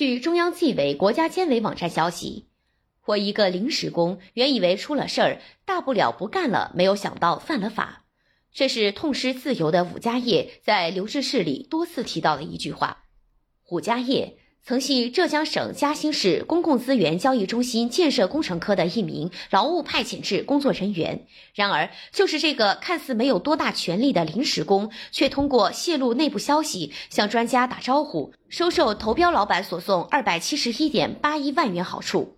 据中央纪委国家监委网站消息，我一个临时工，原以为出了事儿，大不了不干了，没有想到犯了法。这是痛失自由的武家业在留置室里多次提到的一句话。武家业。曾系浙江省嘉兴市公共资源交易中心建设工程科的一名劳务派遣制工作人员。然而，就是这个看似没有多大权力的临时工，却通过泄露内部消息向专家打招呼，收受投标老板所送二百七十一点八一万元好处。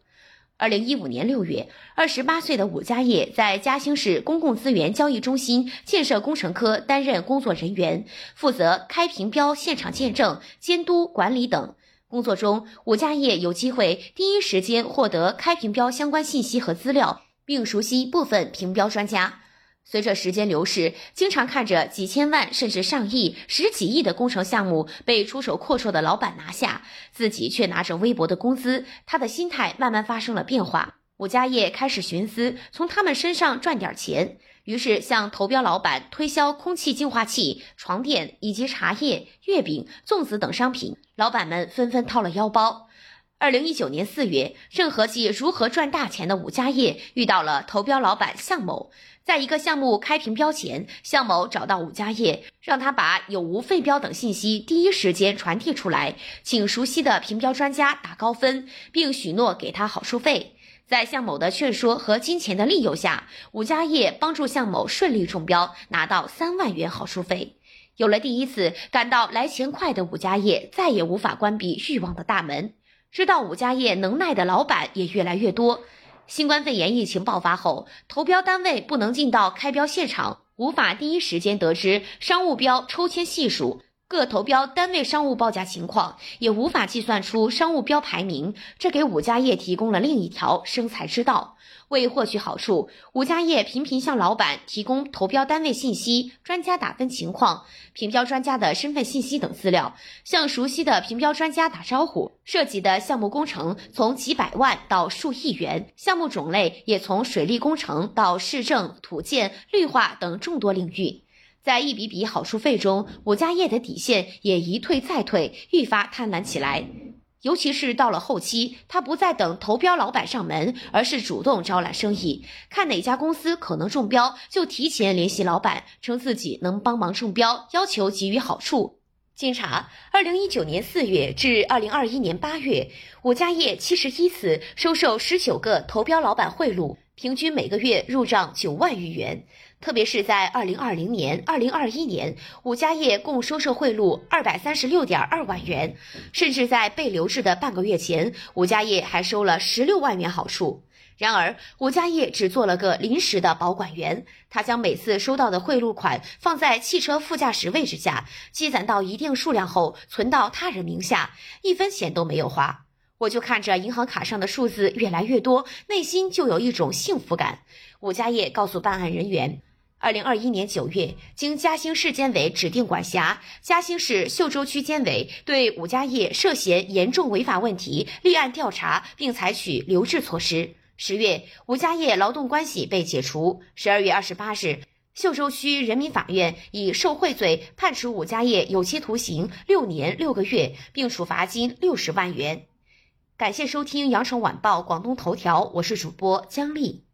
二零一五年六月，二十八岁的武家业在嘉兴市公共资源交易中心建设工程科担任工作人员，负责开评标、现场见证、监督管理等。工作中，武家业有机会第一时间获得开评标相关信息和资料，并熟悉部分评标专家。随着时间流逝，经常看着几千万甚至上亿、十几亿的工程项目被出手阔绰的老板拿下，自己却拿着微薄的工资，他的心态慢慢发生了变化。武家业开始寻思从他们身上赚点钱。于是向投标老板推销空气净化器、床垫以及茶叶、月饼、粽子等商品，老板们纷纷掏了腰包。二零一九年四月，正合计如何赚大钱的武家业遇到了投标老板向某，在一个项目开评标前，向某找到武家业，让他把有无废标等信息第一时间传递出来，请熟悉的评标专家打高分，并许诺给他好处费。在向某的劝说和金钱的利诱下，武家业帮助向某顺利中标，拿到三万元好处费。有了第一次感到来钱快的武家业，再也无法关闭欲望的大门。知道武家业能耐的老板也越来越多。新冠肺炎疫情爆发后，投标单位不能进到开标现场，无法第一时间得知商务标抽签系数。各投标单位商务报价情况也无法计算出商务标排名，这给武家业提供了另一条生财之道。为获取好处，武家业频频向老板提供投标单位信息、专家打分情况、评标专家的身份信息等资料，向熟悉的评标专家打招呼。涉及的项目工程从几百万到数亿元，项目种类也从水利工程到市政、土建、绿化等众多领域。在一笔笔好处费中，武家业的底线也一退再退，愈发贪婪起来。尤其是到了后期，他不再等投标老板上门，而是主动招揽生意，看哪家公司可能中标，就提前联系老板，称自己能帮忙中标，要求给予好处。经查，二零一九年四月至二零二一年八月，武家业七十一次收受十九个投标老板贿赂，平均每个月入账九万余元。特别是在二零二零年、二零二一年，武家业共收受贿赂二百三十六点二万元，甚至在被留置的半个月前，武家业还收了十六万元好处。然而，武家业只做了个临时的保管员，他将每次收到的贿赂款放在汽车副驾驶位置下，积攒到一定数量后存到他人名下，一分钱都没有花。我就看着银行卡上的数字越来越多，内心就有一种幸福感。武家业告诉办案人员。二零二一年九月，经嘉兴市监委指定管辖，嘉兴市秀洲区监委对武家业涉嫌严重违法问题立案调查，并采取留置措施。十月，武家业劳动关系被解除。十二月二十八日，秀洲区人民法院以受贿罪判处武家业有期徒刑六年六个月，并处罚金六十万元。感谢收听羊城晚报广东头条，我是主播姜丽。